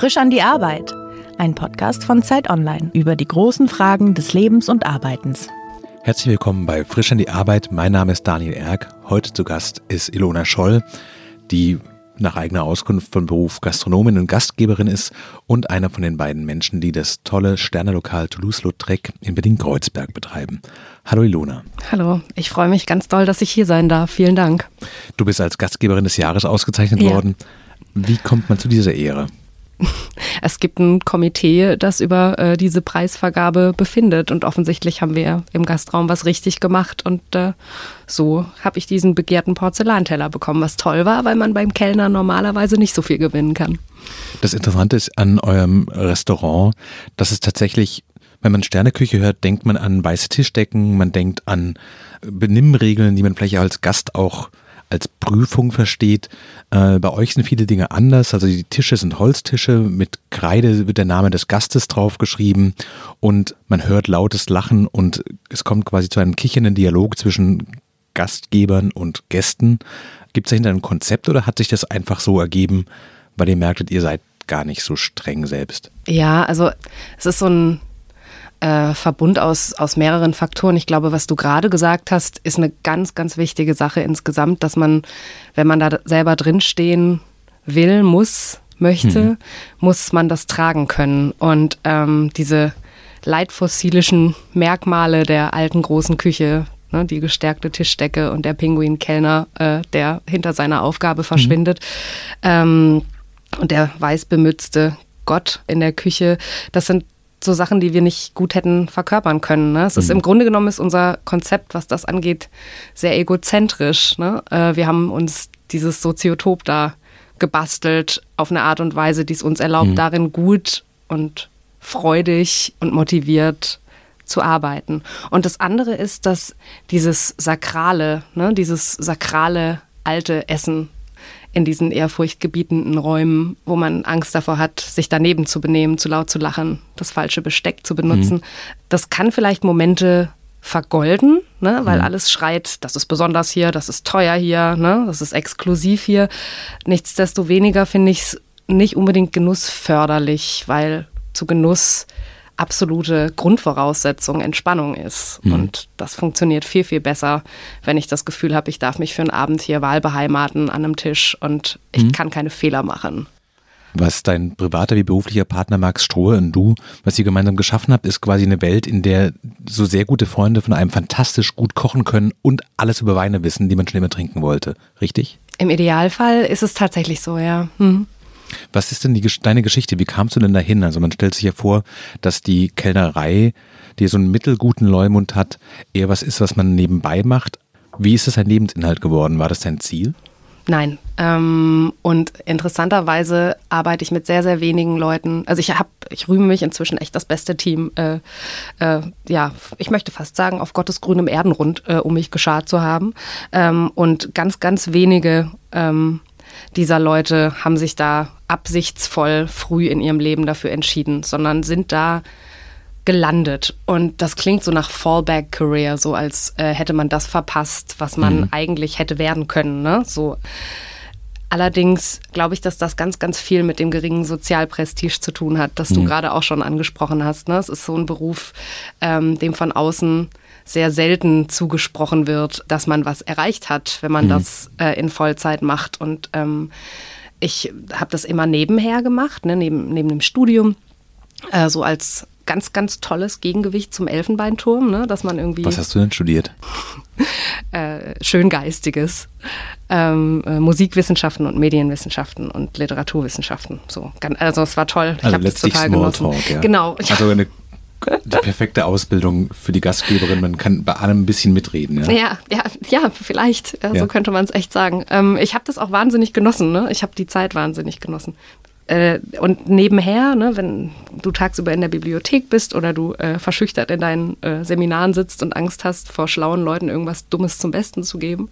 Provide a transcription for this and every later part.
Frisch an die Arbeit. Ein Podcast von Zeit Online über die großen Fragen des Lebens und Arbeitens. Herzlich willkommen bei Frisch an die Arbeit. Mein Name ist Daniel Erck. Heute zu Gast ist Ilona Scholl, die nach eigener Auskunft von Beruf Gastronomin und Gastgeberin ist und einer von den beiden Menschen, die das tolle Sternelokal Toulouse-Lautrec in Berlin-Kreuzberg betreiben. Hallo Ilona. Hallo, ich freue mich ganz doll, dass ich hier sein darf. Vielen Dank. Du bist als Gastgeberin des Jahres ausgezeichnet ja. worden. Wie kommt man zu dieser Ehre? Es gibt ein Komitee, das über äh, diese Preisvergabe befindet und offensichtlich haben wir im Gastraum was richtig gemacht und äh, so habe ich diesen begehrten Porzellanteller bekommen, was toll war, weil man beim Kellner normalerweise nicht so viel gewinnen kann. Das Interessante ist an eurem Restaurant, dass es tatsächlich wenn man Sterneküche hört, denkt man an weiße Tischdecken, man denkt an Benimmregeln, die man vielleicht als Gast auch als Prüfung versteht. Äh, bei euch sind viele Dinge anders. Also die Tische sind Holztische, mit Kreide wird der Name des Gastes draufgeschrieben und man hört lautes Lachen und es kommt quasi zu einem kichernden Dialog zwischen Gastgebern und Gästen. Gibt es dahinter ein Konzept oder hat sich das einfach so ergeben, weil ihr merktet, ihr seid gar nicht so streng selbst? Ja, also es ist so ein äh, Verbund aus, aus mehreren Faktoren. Ich glaube, was du gerade gesagt hast, ist eine ganz, ganz wichtige Sache insgesamt, dass man, wenn man da selber drinstehen will, muss, möchte, mhm. muss man das tragen können. Und ähm, diese leitfossilischen Merkmale der alten großen Küche, ne, die gestärkte Tischdecke und der Pinguinkellner, äh, der hinter seiner Aufgabe verschwindet, mhm. ähm, und der weißbemützte Gott in der Küche, das sind so Sachen, die wir nicht gut hätten verkörpern können. Ne? Es ist mhm. im Grunde genommen ist unser Konzept, was das angeht, sehr egozentrisch. Ne? Äh, wir haben uns dieses Soziotop da gebastelt auf eine Art und Weise, die es uns erlaubt, mhm. darin gut und freudig und motiviert zu arbeiten. Und das andere ist, dass dieses sakrale, ne, dieses sakrale alte Essen in diesen ehrfurchtgebietenden Räumen, wo man Angst davor hat, sich daneben zu benehmen, zu laut zu lachen, das falsche Besteck zu benutzen. Mhm. Das kann vielleicht Momente vergolden, ne, weil mhm. alles schreit, das ist besonders hier, das ist teuer hier, ne, das ist exklusiv hier. Nichtsdestoweniger finde ich es nicht unbedingt genussförderlich, weil zu Genuss absolute Grundvoraussetzung Entspannung ist. Mhm. Und das funktioniert viel, viel besser, wenn ich das Gefühl habe, ich darf mich für einen Abend hier wahlbeheimaten an einem Tisch und ich mhm. kann keine Fehler machen. Was dein privater wie beruflicher Partner Max Strohe und du, was ihr gemeinsam geschaffen habt, ist quasi eine Welt, in der so sehr gute Freunde von einem fantastisch gut kochen können und alles über Weine wissen, die man schon immer trinken wollte. Richtig? Im Idealfall ist es tatsächlich so, ja. Mhm. Was ist denn die, deine Geschichte? Wie kamst du denn dahin? Also man stellt sich ja vor, dass die Kellnerei, die so einen mittelguten Leumund hat, eher was ist, was man nebenbei macht. Wie ist das ein Lebensinhalt geworden? War das dein Ziel? Nein. Ähm, und interessanterweise arbeite ich mit sehr, sehr wenigen Leuten. Also ich habe, ich rühme mich inzwischen echt das beste Team. Äh, äh, ja, ich möchte fast sagen, auf Gottes grünem Erdenrund, äh, um mich geschart zu haben. Ähm, und ganz, ganz wenige ähm, dieser Leute haben sich da absichtsvoll früh in ihrem Leben dafür entschieden, sondern sind da gelandet. Und das klingt so nach Fallback Career, so als äh, hätte man das verpasst, was man mhm. eigentlich hätte werden können. Ne? So. Allerdings glaube ich, dass das ganz, ganz viel mit dem geringen Sozialprestige zu tun hat, das du mhm. gerade auch schon angesprochen hast. Ne? Es ist so ein Beruf, ähm, dem von außen sehr selten zugesprochen wird, dass man was erreicht hat, wenn man mhm. das äh, in Vollzeit macht. Und ähm, ich habe das immer nebenher gemacht, ne, neben, neben dem Studium, äh, so als ganz, ganz tolles Gegengewicht zum Elfenbeinturm, ne, dass man irgendwie. Was hast du denn studiert? äh, Schöngeistiges. Ähm, äh, Musikwissenschaften und Medienwissenschaften und Literaturwissenschaften. So, also es war toll. Ich also habe das total genossen. Talk, ja. Genau. Also eine die perfekte Ausbildung für die Gastgeberin. Man kann bei allem ein bisschen mitreden. Ja, ja, ja, ja vielleicht. Ja, so könnte man es echt sagen. Ähm, ich habe das auch wahnsinnig genossen. Ne? Ich habe die Zeit wahnsinnig genossen. Äh, und nebenher, ne, wenn du tagsüber in der Bibliothek bist oder du äh, verschüchtert in deinen äh, Seminaren sitzt und Angst hast, vor schlauen Leuten irgendwas Dummes zum Besten zu geben,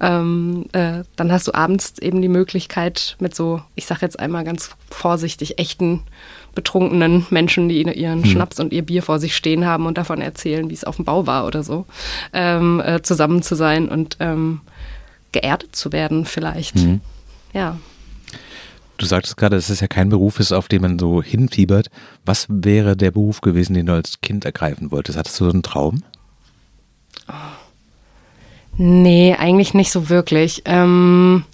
ähm, äh, dann hast du abends eben die Möglichkeit mit so, ich sage jetzt einmal ganz vorsichtig, echten betrunkenen Menschen, die ihren hm. Schnaps und ihr Bier vor sich stehen haben und davon erzählen, wie es auf dem Bau war oder so, ähm, äh, zusammen zu sein und ähm, geerdet zu werden vielleicht. Hm. Ja. Du sagtest gerade, dass es ja kein Beruf ist, auf den man so hinfiebert. Was wäre der Beruf gewesen, den du als Kind ergreifen wolltest? Hattest du so einen Traum? Nee, eigentlich nicht so wirklich. Ähm,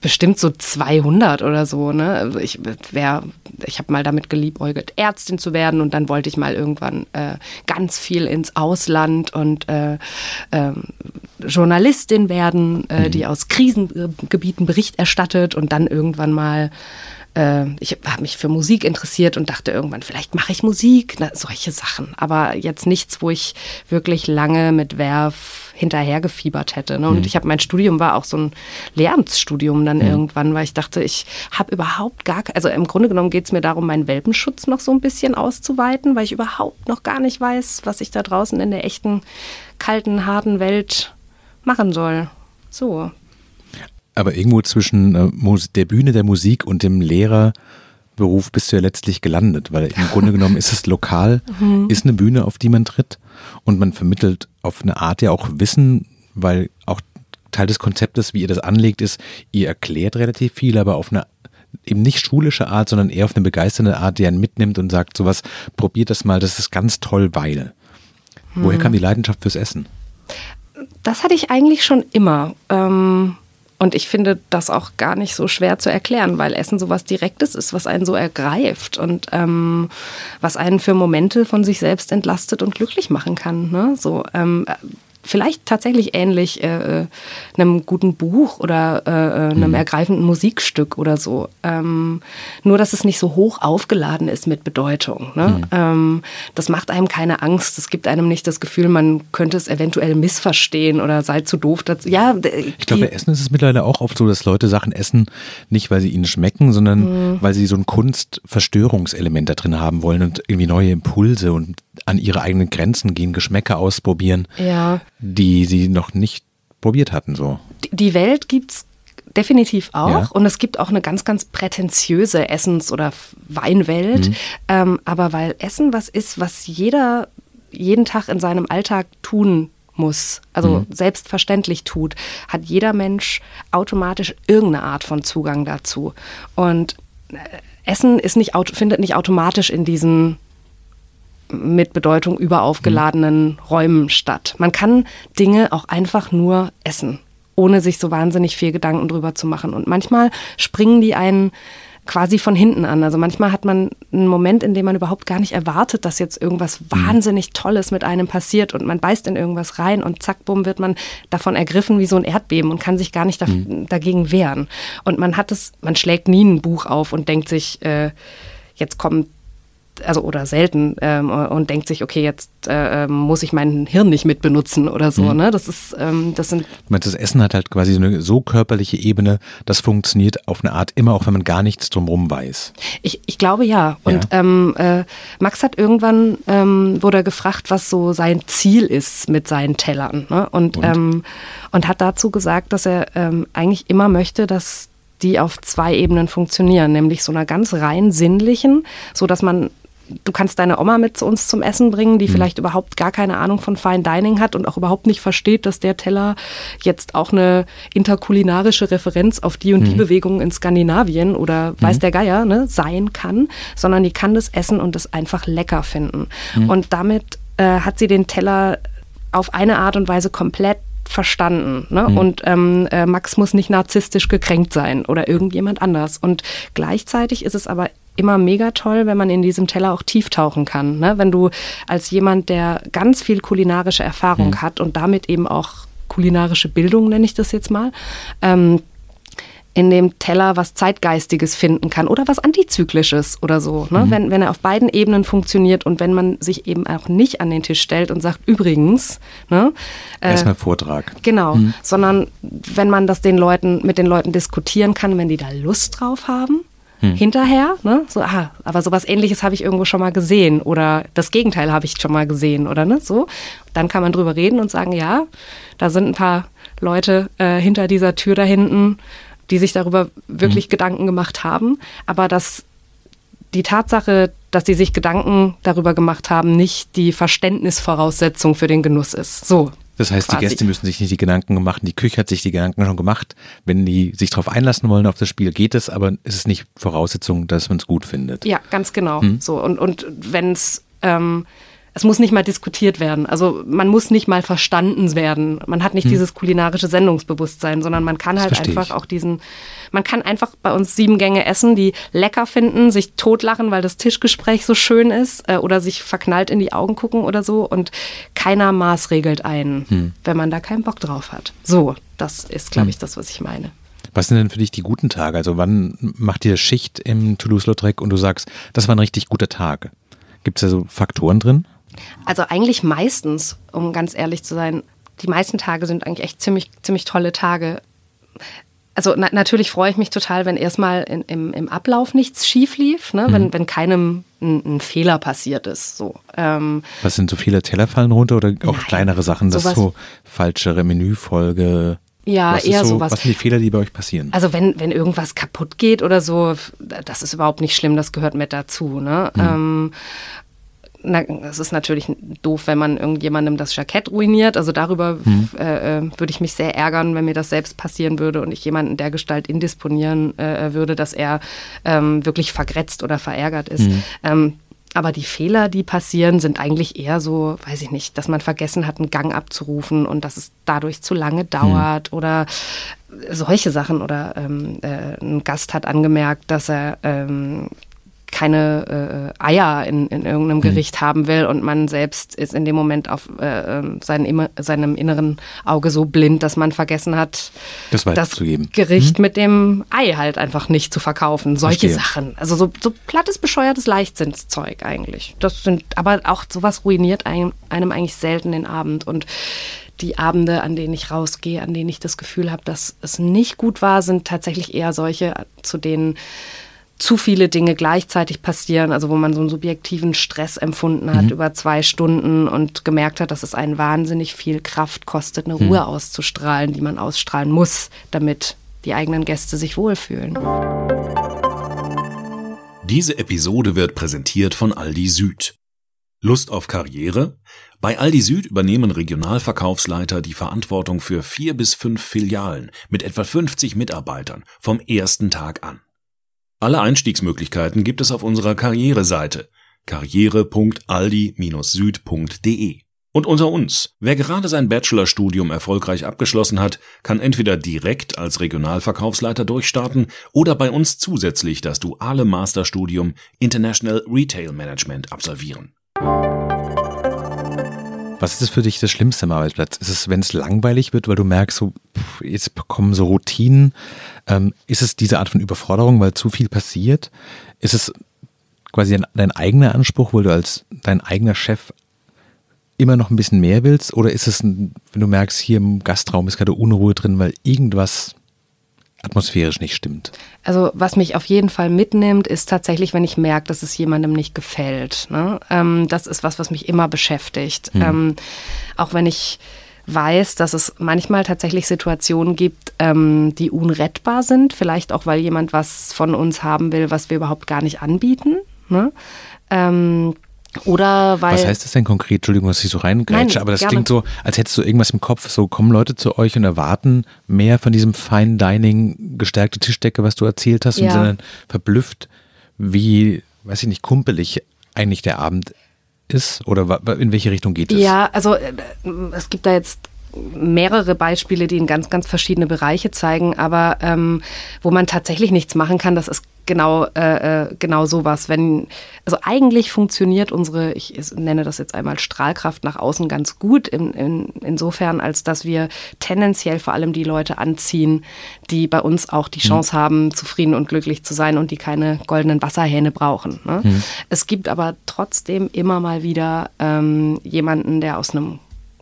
bestimmt so 200 oder so. Ne? Also ich wäre, ich habe mal damit geliebäugelt, Ärztin zu werden und dann wollte ich mal irgendwann äh, ganz viel ins Ausland und äh, äh, Journalistin werden, äh, mhm. die aus Krisengebieten Bericht erstattet und dann irgendwann mal äh, ich habe mich für Musik interessiert und dachte irgendwann, vielleicht mache ich Musik, na, solche Sachen. Aber jetzt nichts, wo ich wirklich lange mit Werf hinterhergefiebert hätte. Ne? Und mhm. ich habe mein Studium war auch so ein Lehramtsstudium dann mhm. irgendwann, weil ich dachte, ich habe überhaupt gar, also im Grunde genommen geht es mir darum, meinen Welpenschutz noch so ein bisschen auszuweiten, weil ich überhaupt noch gar nicht weiß, was ich da draußen in der echten, kalten, harten Welt machen soll. So, aber irgendwo zwischen äh, der Bühne der Musik und dem Lehrerberuf bist du ja letztlich gelandet, weil im Grunde genommen ist es lokal, mhm. ist eine Bühne, auf die man tritt und man vermittelt auf eine Art ja auch Wissen, weil auch Teil des Konzeptes, wie ihr das anlegt, ist, ihr erklärt relativ viel, aber auf eine eben nicht schulische Art, sondern eher auf eine begeisternde Art, die einen mitnimmt und sagt sowas, probiert das mal, das ist ganz toll, weil. Mhm. Woher kam die Leidenschaft fürs Essen? Das hatte ich eigentlich schon immer. Ähm und ich finde das auch gar nicht so schwer zu erklären, weil Essen sowas Direktes ist, was einen so ergreift und ähm, was einen für Momente von sich selbst entlastet und glücklich machen kann. Ne? So, ähm, vielleicht tatsächlich ähnlich äh, äh, einem guten Buch oder äh, äh, einem mhm. ergreifenden Musikstück oder so. Ähm, nur, dass es nicht so hoch aufgeladen ist mit Bedeutung. Ne? Mhm. Ähm, das macht einem keine Angst. Es gibt einem nicht das Gefühl, man könnte es eventuell missverstehen oder sei zu doof dazu. Ja, ich glaube, bei Essen ist es mittlerweile auch oft so, dass Leute Sachen essen, nicht weil sie ihnen schmecken, sondern mhm. weil sie so ein Kunstverstörungselement da drin haben wollen und irgendwie neue Impulse und an ihre eigenen Grenzen gehen, Geschmäcker ausprobieren. Ja die sie noch nicht probiert hatten. So. Die Welt gibt es definitiv auch. Ja. Und es gibt auch eine ganz, ganz prätentiöse Essens- oder Weinwelt. Mhm. Ähm, aber weil Essen was ist, was jeder jeden Tag in seinem Alltag tun muss, also mhm. selbstverständlich tut, hat jeder Mensch automatisch irgendeine Art von Zugang dazu. Und äh, Essen ist nicht, findet nicht automatisch in diesen mit Bedeutung überaufgeladenen mhm. Räumen statt. Man kann Dinge auch einfach nur essen, ohne sich so wahnsinnig viel Gedanken drüber zu machen. Und manchmal springen die einen quasi von hinten an. Also manchmal hat man einen Moment, in dem man überhaupt gar nicht erwartet, dass jetzt irgendwas mhm. wahnsinnig Tolles mit einem passiert und man beißt in irgendwas rein und zack, bumm, wird man davon ergriffen wie so ein Erdbeben und kann sich gar nicht mhm. dagegen wehren. Und man hat es, man schlägt nie ein Buch auf und denkt sich, äh, jetzt kommt also oder selten ähm, und denkt sich, okay, jetzt äh, ähm, muss ich mein Hirn nicht mit benutzen oder so. Mhm. Ne? Das ist, ähm, das sind. Ich meine, das Essen hat halt quasi eine so körperliche Ebene, das funktioniert auf eine Art immer, auch wenn man gar nichts drumherum weiß. Ich, ich glaube ja. Und ja. Ähm, äh, Max hat irgendwann ähm, wurde gefragt, was so sein Ziel ist mit seinen Tellern. Ne? Und, und? Ähm, und hat dazu gesagt, dass er eigentlich immer möchte, dass die auf zwei Ebenen funktionieren, nämlich so einer ganz rein sinnlichen, so dass man du kannst deine Oma mit zu uns zum Essen bringen, die mhm. vielleicht überhaupt gar keine Ahnung von Fine Dining hat und auch überhaupt nicht versteht, dass der Teller jetzt auch eine interkulinarische Referenz auf die und die mhm. Bewegungen in Skandinavien oder mhm. weiß der Geier ne, sein kann, sondern die kann das essen und es einfach lecker finden. Mhm. Und damit äh, hat sie den Teller auf eine Art und Weise komplett verstanden. Ne? Mhm. Und ähm, äh, Max muss nicht narzisstisch gekränkt sein oder irgendjemand anders. Und gleichzeitig ist es aber immer mega toll, wenn man in diesem Teller auch tief tauchen kann. Ne? Wenn du als jemand, der ganz viel kulinarische Erfahrung mhm. hat und damit eben auch kulinarische Bildung, nenne ich das jetzt mal, ähm, in dem Teller was Zeitgeistiges finden kann oder was Antizyklisches oder so. Ne? Mhm. Wenn, wenn er auf beiden Ebenen funktioniert und wenn man sich eben auch nicht an den Tisch stellt und sagt, übrigens. Ne, äh, Erstmal Vortrag. Genau, mhm. sondern wenn man das den Leuten, mit den Leuten diskutieren kann, wenn die da Lust drauf haben hm. hinterher. Ne? So, ah, aber sowas ähnliches habe ich irgendwo schon mal gesehen oder das Gegenteil habe ich schon mal gesehen oder ne? So. Dann kann man drüber reden und sagen, ja, da sind ein paar Leute äh, hinter dieser Tür da hinten, die sich darüber wirklich hm. Gedanken gemacht haben. Aber dass die Tatsache, dass sie sich Gedanken darüber gemacht haben, nicht die Verständnisvoraussetzung für den Genuss ist. So, Das heißt, quasi. die Gäste müssen sich nicht die Gedanken machen, die Küche hat sich die Gedanken schon gemacht. Wenn die sich darauf einlassen wollen auf das Spiel, geht es, aber es ist nicht Voraussetzung, dass man es gut findet. Ja, ganz genau. Hm? So, und, und wenn es ähm, es muss nicht mal diskutiert werden. Also man muss nicht mal verstanden werden. Man hat nicht hm. dieses kulinarische Sendungsbewusstsein, sondern man kann halt einfach ich. auch diesen, man kann einfach bei uns sieben Gänge essen, die lecker finden, sich totlachen, weil das Tischgespräch so schön ist äh, oder sich verknallt in die Augen gucken oder so und keiner maßregelt einen, hm. wenn man da keinen Bock drauf hat. So, das ist, glaube hm. ich, das, was ich meine. Was sind denn für dich die guten Tage? Also wann macht ihr Schicht im Toulouse-Lautrec und du sagst, das war ein richtig guter Tag? Gibt es da so Faktoren drin? Also eigentlich meistens, um ganz ehrlich zu sein, die meisten Tage sind eigentlich echt ziemlich, ziemlich tolle Tage. Also na, natürlich freue ich mich total, wenn erstmal in, im, im Ablauf nichts schief lief, ne? Mhm. wenn, wenn keinem ein, ein, Fehler passiert ist. So. Ähm, Was sind so viele Teller fallen runter oder auch nein, kleinere Sachen, dass so falschere Menüfolge? Ja, was eher so, sowas. Was sind die Fehler, die bei euch passieren? Also wenn, wenn irgendwas kaputt geht oder so, das ist überhaupt nicht schlimm, das gehört mit dazu. Ne? Mhm. Ähm, na, es ist natürlich doof, wenn man irgendjemandem das Jackett ruiniert. Also darüber hm. äh, äh, würde ich mich sehr ärgern, wenn mir das selbst passieren würde und ich jemanden der Gestalt indisponieren äh, würde, dass er ähm, wirklich vergrätzt oder verärgert ist. Hm. Ähm, aber die Fehler, die passieren, sind eigentlich eher so, weiß ich nicht, dass man vergessen hat, einen Gang abzurufen und dass es dadurch zu lange dauert hm. oder solche Sachen. Oder ähm, äh, ein Gast hat angemerkt, dass er ähm, keine äh, Eier in, in irgendeinem mhm. Gericht haben will und man selbst ist in dem Moment auf äh, ähm, seinen, seinem inneren Auge so blind, dass man vergessen hat, das, das Gericht mhm. mit dem Ei halt einfach nicht zu verkaufen. Solche Verstehe. Sachen. Also so, so plattes, bescheuertes Leichtsinnszeug eigentlich. Das sind, aber auch sowas ruiniert einem, einem eigentlich selten den Abend und die Abende, an denen ich rausgehe, an denen ich das Gefühl habe, dass es nicht gut war, sind tatsächlich eher solche, zu denen zu viele Dinge gleichzeitig passieren, also wo man so einen subjektiven Stress empfunden hat mhm. über zwei Stunden und gemerkt hat, dass es einen wahnsinnig viel Kraft kostet, eine mhm. Ruhe auszustrahlen, die man ausstrahlen muss, damit die eigenen Gäste sich wohlfühlen. Diese Episode wird präsentiert von Aldi Süd. Lust auf Karriere? Bei Aldi Süd übernehmen Regionalverkaufsleiter die Verantwortung für vier bis fünf Filialen mit etwa 50 Mitarbeitern vom ersten Tag an. Alle Einstiegsmöglichkeiten gibt es auf unserer Karriereseite karriere.aldi-süd.de. Und unter uns, wer gerade sein Bachelorstudium erfolgreich abgeschlossen hat, kann entweder direkt als Regionalverkaufsleiter durchstarten oder bei uns zusätzlich das duale Masterstudium International Retail Management absolvieren. Was ist für dich das Schlimmste am Arbeitsplatz? Ist es, wenn es langweilig wird, weil du merkst, so, jetzt kommen so Routinen? Ähm, ist es diese Art von Überforderung, weil zu viel passiert? Ist es quasi dein, dein eigener Anspruch, weil du als dein eigener Chef immer noch ein bisschen mehr willst? Oder ist es, wenn du merkst, hier im Gastraum ist gerade Unruhe drin, weil irgendwas atmosphärisch nicht stimmt. Also was mich auf jeden Fall mitnimmt, ist tatsächlich, wenn ich merke, dass es jemandem nicht gefällt. Ne? Ähm, das ist was, was mich immer beschäftigt. Hm. Ähm, auch wenn ich weiß, dass es manchmal tatsächlich Situationen gibt, ähm, die unrettbar sind. Vielleicht auch, weil jemand was von uns haben will, was wir überhaupt gar nicht anbieten. Ne? Ähm, oder weil. Was heißt das denn konkret? Entschuldigung, dass ich so reingrätsche, aber das gerne. klingt so, als hättest du irgendwas im Kopf. So kommen Leute zu euch und erwarten mehr von diesem Fine Dining, gestärkte Tischdecke, was du erzählt hast, ja. und sind dann verblüfft, wie, weiß ich nicht, kumpelig eigentlich der Abend ist? Oder in welche Richtung geht es? Ja, also äh, es gibt da jetzt mehrere Beispiele, die in ganz, ganz verschiedene Bereiche zeigen, aber ähm, wo man tatsächlich nichts machen kann, das ist genau, äh, äh, genau sowas. Wenn, also eigentlich funktioniert unsere, ich nenne das jetzt einmal Strahlkraft nach außen ganz gut, in, in, insofern, als dass wir tendenziell vor allem die Leute anziehen, die bei uns auch die mhm. Chance mhm. haben, zufrieden und glücklich zu sein und die keine goldenen Wasserhähne brauchen. Ne? Mhm. Es gibt aber trotzdem immer mal wieder ähm, jemanden, der aus einem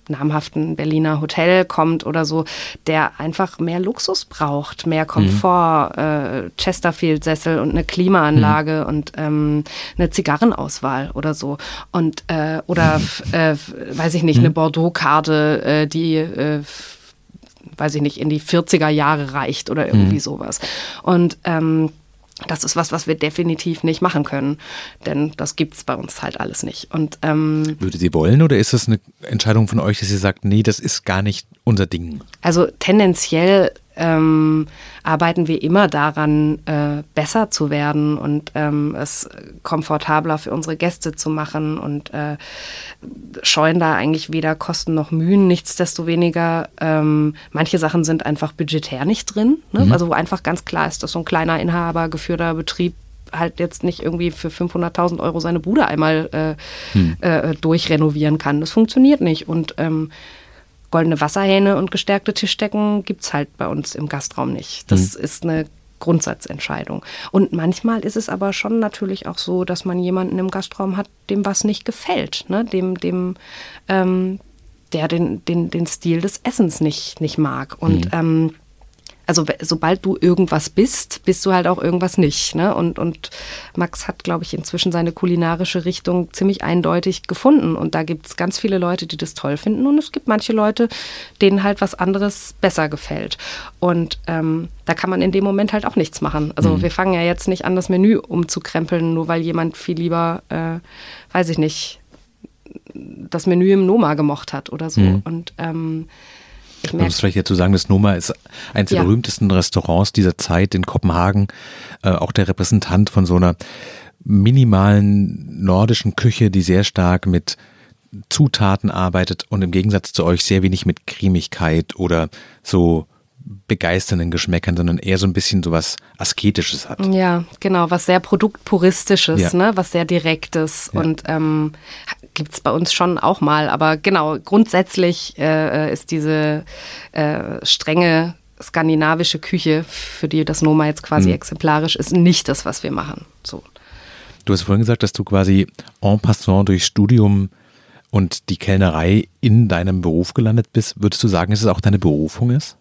namhaften Berliner Hotel kommt oder so, der einfach mehr Luxus braucht, mehr Komfort, mhm. äh, Chesterfield-Sessel und eine Klimaanlage mhm. und ähm, eine Zigarrenauswahl oder so. Und äh, oder äh, weiß ich nicht, mhm. eine Bordeaux-Karte, äh, die äh, weiß ich nicht, in die 40er Jahre reicht oder irgendwie mhm. sowas. Und ähm, das ist was, was wir definitiv nicht machen können, denn das gibt es bei uns halt alles nicht. Und ähm, würde sie wollen oder ist das eine Entscheidung von euch, dass ihr sagt, nee, das ist gar nicht unser Ding? Also tendenziell ähm, arbeiten wir immer daran, äh, besser zu werden und ähm, es komfortabler für unsere Gäste zu machen und äh, scheuen da eigentlich weder Kosten noch Mühen. Nichtsdestoweniger, ähm, manche Sachen sind einfach budgetär nicht drin. Ne? Mhm. Also wo einfach ganz klar ist, dass so ein kleiner Inhaber geführter Betrieb halt jetzt nicht irgendwie für 500.000 Euro seine Bude einmal äh, hm. äh, durchrenovieren kann. Das funktioniert nicht. Und ähm, goldene Wasserhähne und gestärkte Tischdecken gibt es halt bei uns im Gastraum nicht. Das mhm. ist eine Grundsatzentscheidung. Und manchmal ist es aber schon natürlich auch so, dass man jemanden im Gastraum hat, dem was nicht gefällt, ne? dem, dem, ähm, der den, den, den Stil des Essens nicht, nicht mag. Und mhm. ähm, also sobald du irgendwas bist, bist du halt auch irgendwas nicht. Ne? Und, und Max hat, glaube ich, inzwischen seine kulinarische Richtung ziemlich eindeutig gefunden. Und da gibt es ganz viele Leute, die das toll finden. Und es gibt manche Leute, denen halt was anderes besser gefällt. Und ähm, da kann man in dem Moment halt auch nichts machen. Also mhm. wir fangen ja jetzt nicht an, das Menü umzukrempeln, nur weil jemand viel lieber, äh, weiß ich nicht, das Menü im Noma gemocht hat oder so. Mhm. Und ähm, ich Man muss vielleicht dazu sagen, das Noma ist eines der ja. berühmtesten Restaurants dieser Zeit in Kopenhagen. Äh, auch der Repräsentant von so einer minimalen nordischen Küche, die sehr stark mit Zutaten arbeitet und im Gegensatz zu euch sehr wenig mit Cremigkeit oder so begeisternden Geschmäckern, sondern eher so ein bisschen so was Asketisches hat. Ja, genau, was sehr Produktpuristisches, ja. ne? was sehr Direktes. Ja. Und ähm, gibt es bei uns schon auch mal. Aber genau, grundsätzlich äh, ist diese äh, strenge skandinavische Küche, für die das Noma jetzt quasi mhm. exemplarisch ist, nicht das, was wir machen. So. Du hast vorhin gesagt, dass du quasi en passant durch Studium und die Kellnerei in deinem Beruf gelandet bist. Würdest du sagen, dass es auch deine Berufung ist?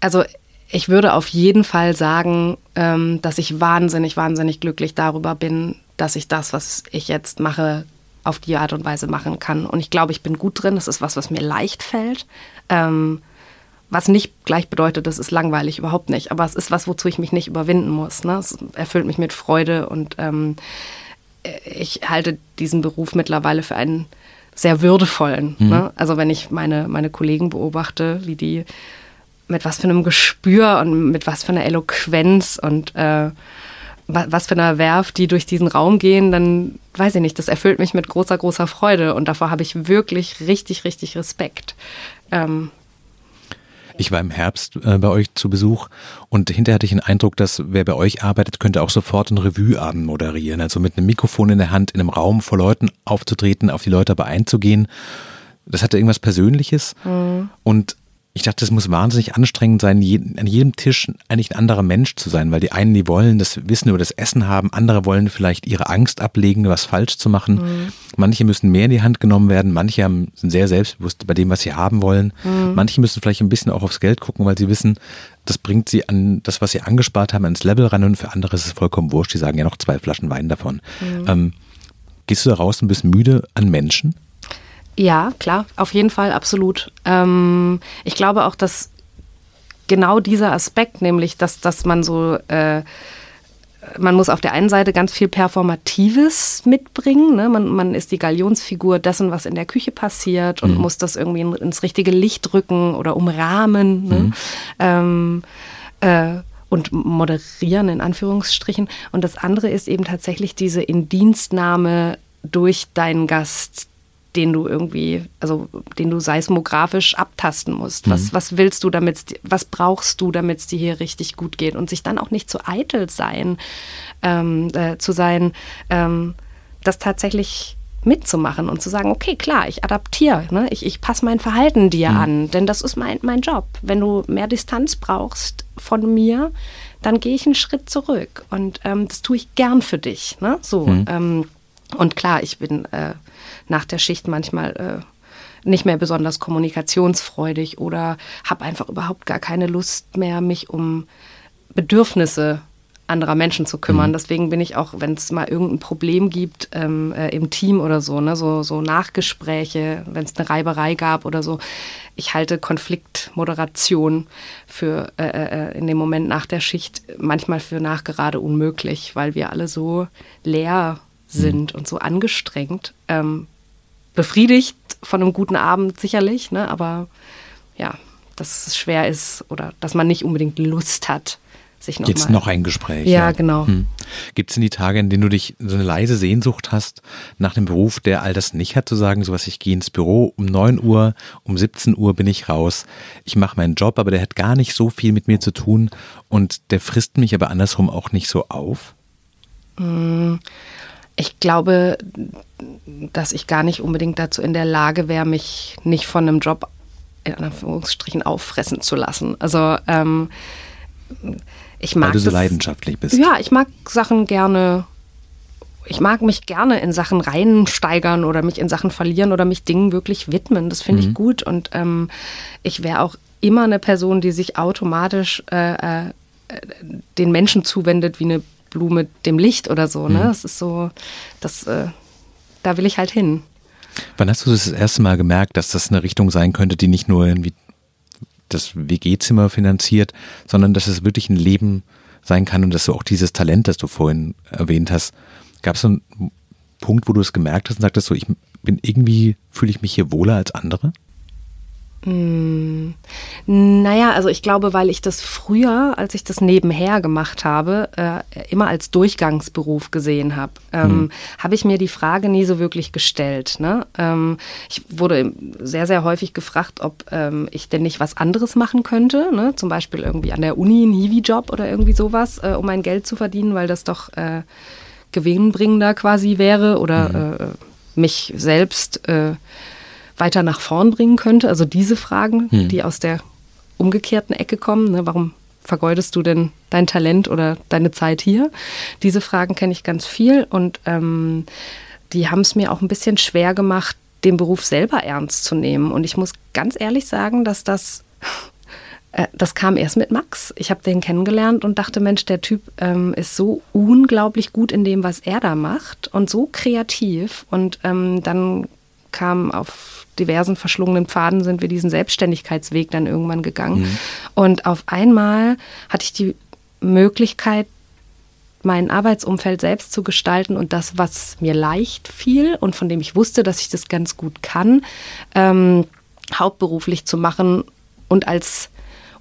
Also ich würde auf jeden Fall sagen, ähm, dass ich wahnsinnig, wahnsinnig glücklich darüber bin, dass ich das, was ich jetzt mache, auf die Art und Weise machen kann. Und ich glaube, ich bin gut drin. Das ist was, was mir leicht fällt. Ähm, was nicht gleich bedeutet, das ist langweilig, überhaupt nicht. Aber es ist was, wozu ich mich nicht überwinden muss. Ne? Es erfüllt mich mit Freude und ähm, ich halte diesen Beruf mittlerweile für einen sehr würdevollen. Mhm. Ne? Also wenn ich meine, meine Kollegen beobachte, wie die mit was für einem Gespür und mit was für einer Eloquenz und äh, was für einer Werf die durch diesen Raum gehen, dann weiß ich nicht, das erfüllt mich mit großer, großer Freude und davor habe ich wirklich richtig, richtig Respekt. Ähm, ich war im Herbst äh, bei euch zu Besuch und hinterher hatte ich den Eindruck, dass wer bei euch arbeitet, könnte auch sofort einen Revueabend moderieren. Also mit einem Mikrofon in der Hand in einem Raum vor Leuten aufzutreten, auf die Leute aber einzugehen. Das hatte irgendwas Persönliches. Mhm. Und ich dachte, es muss wahnsinnig anstrengend sein, an jedem Tisch eigentlich ein anderer Mensch zu sein, weil die einen, die wollen das Wissen über das Essen haben, andere wollen vielleicht ihre Angst ablegen, was falsch zu machen. Mhm. Manche müssen mehr in die Hand genommen werden, manche haben, sind sehr selbstbewusst bei dem, was sie haben wollen. Mhm. Manche müssen vielleicht ein bisschen auch aufs Geld gucken, weil sie wissen, das bringt sie an das, was sie angespart haben, ans Level ran und für andere ist es vollkommen wurscht. Die sagen ja noch zwei Flaschen Wein davon. Mhm. Ähm, gehst du da raus und bist müde an Menschen? Ja, klar, auf jeden Fall, absolut. Ähm, ich glaube auch, dass genau dieser Aspekt, nämlich, dass, dass man so, äh, man muss auf der einen Seite ganz viel Performatives mitbringen. Ne? Man, man ist die Galionsfigur dessen, was in der Küche passiert und mhm. muss das irgendwie in, ins richtige Licht rücken oder umrahmen. Ne? Mhm. Ähm, äh, und moderieren in Anführungsstrichen. Und das andere ist eben tatsächlich diese Indienstnahme durch deinen Gast, den du irgendwie, also den du seismografisch abtasten musst. Was, mhm. was willst du, damit was brauchst du, damit es dir hier richtig gut geht? Und sich dann auch nicht zu eitel sein, ähm, äh, zu sein, ähm, das tatsächlich mitzumachen und zu sagen, okay, klar, ich adaptiere, ne? ich, ich passe mein Verhalten dir mhm. an, denn das ist mein, mein Job. Wenn du mehr Distanz brauchst von mir, dann gehe ich einen Schritt zurück und ähm, das tue ich gern für dich. Ne? So, mhm. Und klar, ich bin äh, nach der Schicht manchmal äh, nicht mehr besonders kommunikationsfreudig oder habe einfach überhaupt gar keine Lust mehr, mich um Bedürfnisse anderer Menschen zu kümmern. Mhm. Deswegen bin ich auch, wenn es mal irgendein Problem gibt ähm, äh, im Team oder so, ne, so, so Nachgespräche, wenn es eine Reiberei gab oder so, ich halte Konfliktmoderation für äh, äh, in dem Moment nach der Schicht manchmal für nachgerade unmöglich, weil wir alle so leer sind mhm. und so angestrengt. Ähm, befriedigt von einem guten Abend sicherlich, ne, aber ja, dass es schwer ist oder dass man nicht unbedingt Lust hat, sich noch Jetzt mal noch ein Gespräch. Ja, genau. Hm. Gibt es denn die Tage, in denen du dich so eine leise Sehnsucht hast nach einem Beruf, der all das nicht hat, zu sagen, sowas, ich gehe ins Büro um 9 Uhr, um 17 Uhr bin ich raus, ich mache meinen Job, aber der hat gar nicht so viel mit mir zu tun und der frisst mich aber andersrum auch nicht so auf? Hm. Ich glaube, dass ich gar nicht unbedingt dazu in der Lage wäre, mich nicht von einem Job in Anführungsstrichen auffressen zu lassen. Also ähm, ich mag Weil du so das, leidenschaftlich bist. Ja, ich mag Sachen gerne. Ich mag mich gerne in Sachen reinsteigern oder mich in Sachen verlieren oder mich Dingen wirklich widmen. Das finde Mhm. ich gut. Und ähm, ich wäre auch immer eine Person, die sich automatisch äh, äh, den Menschen zuwendet wie eine Blume dem Licht oder so. Ne? Mhm. Das ist so, das, äh, da will ich halt hin. Wann hast du das, das erste Mal gemerkt, dass das eine Richtung sein könnte, die nicht nur irgendwie das WG-Zimmer finanziert, sondern dass es wirklich ein Leben sein kann und dass du auch dieses Talent, das du vorhin erwähnt hast, gab es so einen Punkt, wo du es gemerkt hast und sagtest so, ich bin irgendwie, fühle ich mich hier wohler als andere? Hm. Naja, also ich glaube, weil ich das früher, als ich das nebenher gemacht habe, äh, immer als Durchgangsberuf gesehen habe, ähm, Mhm. habe ich mir die Frage nie so wirklich gestellt. Ne? Ähm, ich wurde sehr, sehr häufig gefragt, ob ähm, ich denn nicht was anderes machen könnte, ne? zum Beispiel irgendwie an der Uni ein Hiwi-Job oder irgendwie sowas, äh, um mein Geld zu verdienen, weil das doch äh, gewinnbringender quasi wäre oder äh, mich selbst äh, weiter nach vorn bringen könnte. Also diese Fragen, Hm. die aus der umgekehrten Ecke kommen. Ne? Warum vergeudest du denn dein Talent oder deine Zeit hier? Diese Fragen kenne ich ganz viel und ähm, die haben es mir auch ein bisschen schwer gemacht, den Beruf selber ernst zu nehmen. Und ich muss ganz ehrlich sagen, dass das äh, das kam erst mit Max. Ich habe den kennengelernt und dachte, Mensch, der Typ ähm, ist so unglaublich gut in dem, was er da macht und so kreativ. Und ähm, dann kam auf diversen verschlungenen Pfaden sind wir diesen Selbstständigkeitsweg dann irgendwann gegangen. Mhm. Und auf einmal hatte ich die Möglichkeit, mein Arbeitsumfeld selbst zu gestalten und das, was mir leicht fiel und von dem ich wusste, dass ich das ganz gut kann, ähm, hauptberuflich zu machen und als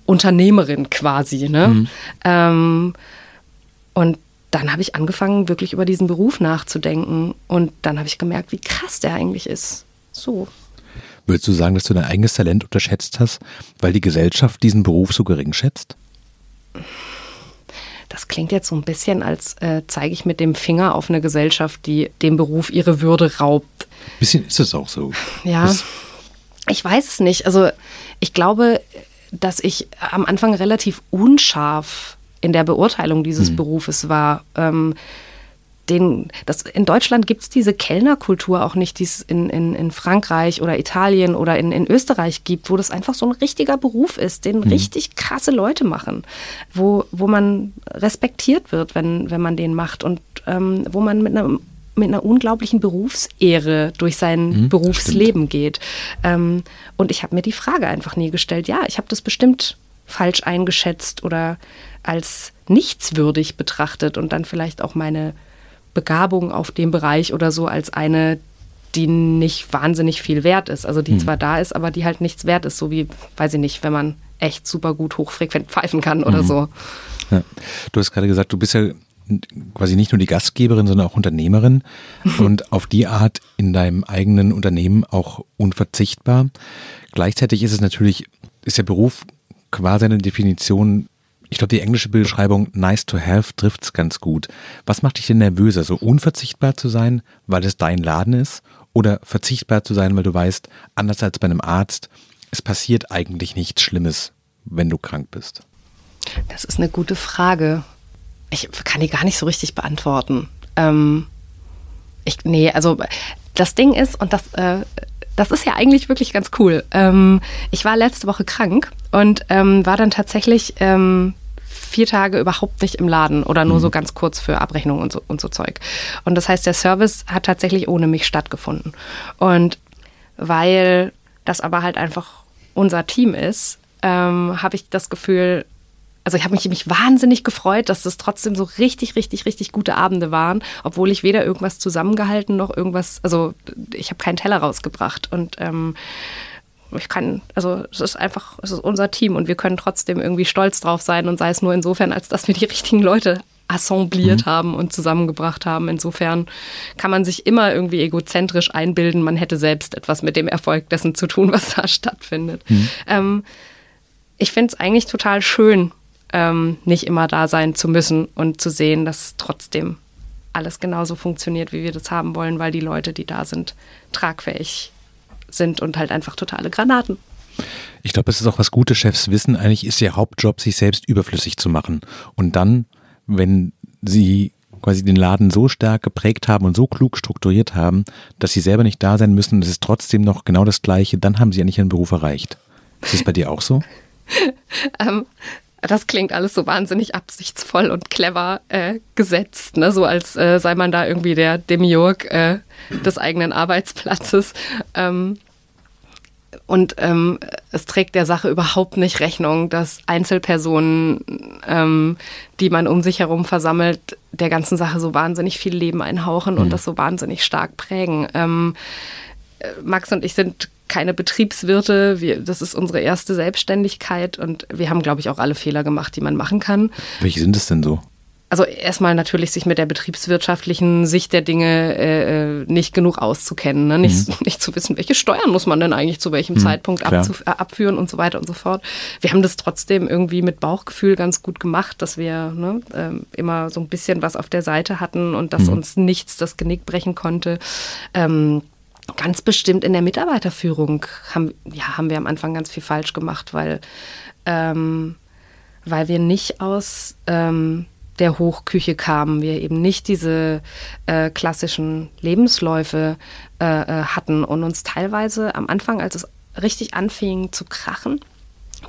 Unternehmerin quasi. Ne? Mhm. Ähm, und dann habe ich angefangen, wirklich über diesen Beruf nachzudenken. Und dann habe ich gemerkt, wie krass der eigentlich ist. So. Würdest du sagen, dass du dein eigenes Talent unterschätzt hast, weil die Gesellschaft diesen Beruf so gering schätzt? Das klingt jetzt so ein bisschen, als äh, zeige ich mit dem Finger auf eine Gesellschaft, die dem Beruf ihre Würde raubt. Bisschen ist es auch so. Ja, Das- ich weiß es nicht. Also ich glaube, dass ich am Anfang relativ unscharf in der Beurteilung dieses Mhm. Berufes war. Ähm, den, das, in Deutschland gibt es diese Kellnerkultur auch nicht, die es in, in, in Frankreich oder Italien oder in, in Österreich gibt, wo das einfach so ein richtiger Beruf ist, den richtig krasse Leute machen, wo, wo man respektiert wird, wenn, wenn man den macht und ähm, wo man mit einer mit einer unglaublichen Berufsehre durch sein Mhm, Berufsleben geht. Ähm, und ich habe mir die Frage einfach nie gestellt, ja, ich habe das bestimmt falsch eingeschätzt oder als nichtswürdig betrachtet und dann vielleicht auch meine Begabung auf dem Bereich oder so als eine, die nicht wahnsinnig viel wert ist. Also die zwar da ist, aber die halt nichts wert ist, so wie, weiß ich nicht, wenn man echt super gut hochfrequent pfeifen kann oder so. Ja. Du hast gerade gesagt, du bist ja quasi nicht nur die Gastgeberin, sondern auch Unternehmerin und auf die Art in deinem eigenen Unternehmen auch unverzichtbar. Gleichzeitig ist es natürlich, ist der Beruf quasi eine Definition, ich glaube, die englische Beschreibung nice to have trifft es ganz gut. Was macht dich denn nervöser, so unverzichtbar zu sein, weil es dein Laden ist oder verzichtbar zu sein, weil du weißt, anders als bei einem Arzt, es passiert eigentlich nichts Schlimmes, wenn du krank bist? Das ist eine gute Frage. Ich kann die gar nicht so richtig beantworten. Ähm, ich, nee, also das Ding ist, und das, äh, das ist ja eigentlich wirklich ganz cool. Ähm, ich war letzte Woche krank und ähm, war dann tatsächlich ähm, vier Tage überhaupt nicht im Laden oder nur mhm. so ganz kurz für Abrechnung und so, und so Zeug. Und das heißt, der Service hat tatsächlich ohne mich stattgefunden. Und weil das aber halt einfach unser Team ist, ähm, habe ich das Gefühl, also ich habe mich, mich wahnsinnig gefreut, dass das trotzdem so richtig, richtig, richtig gute Abende waren, obwohl ich weder irgendwas zusammengehalten noch irgendwas, also ich habe keinen Teller rausgebracht und ähm, ich kann, also es ist einfach, es ist unser Team und wir können trotzdem irgendwie stolz drauf sein und sei es nur insofern, als dass wir die richtigen Leute assembliert mhm. haben und zusammengebracht haben. Insofern kann man sich immer irgendwie egozentrisch einbilden, man hätte selbst etwas mit dem Erfolg dessen zu tun, was da stattfindet. Mhm. Ähm, ich finde es eigentlich total schön, ähm, nicht immer da sein zu müssen und zu sehen, dass trotzdem alles genauso funktioniert, wie wir das haben wollen, weil die Leute, die da sind, tragfähig sind und halt einfach totale Granaten. Ich glaube, es ist auch was gute Chefs wissen. Eigentlich ist ihr Hauptjob, sich selbst überflüssig zu machen. Und dann, wenn sie quasi den Laden so stark geprägt haben und so klug strukturiert haben, dass sie selber nicht da sein müssen, das ist trotzdem noch genau das Gleiche, dann haben sie eigentlich ihren Beruf erreicht. Ist das bei dir auch so? ähm, das klingt alles so wahnsinnig absichtsvoll und clever äh, gesetzt, ne? so als äh, sei man da irgendwie der Demiurg äh, des eigenen Arbeitsplatzes. Ähm, und ähm, es trägt der Sache überhaupt nicht Rechnung, dass Einzelpersonen, ähm, die man um sich herum versammelt, der ganzen Sache so wahnsinnig viel Leben einhauchen mhm. und das so wahnsinnig stark prägen. Ähm, äh, Max und ich sind keine Betriebswirte. Wir, das ist unsere erste Selbstständigkeit und wir haben, glaube ich, auch alle Fehler gemacht, die man machen kann. Welche sind es denn so? Also erstmal natürlich sich mit der betriebswirtschaftlichen Sicht der Dinge äh, äh nicht genug auszukennen, ne? nicht, mhm. nicht zu wissen, welche Steuern muss man denn eigentlich zu welchem mhm, Zeitpunkt äh, abführen und so weiter und so fort. Wir haben das trotzdem irgendwie mit Bauchgefühl ganz gut gemacht, dass wir ne, äh, immer so ein bisschen was auf der Seite hatten und dass mhm. uns nichts das Genick brechen konnte. Ähm, Ganz bestimmt in der Mitarbeiterführung haben, ja, haben wir am Anfang ganz viel falsch gemacht, weil, ähm, weil wir nicht aus ähm, der Hochküche kamen, wir eben nicht diese äh, klassischen Lebensläufe äh, äh, hatten und uns teilweise am Anfang, als es richtig anfing zu krachen,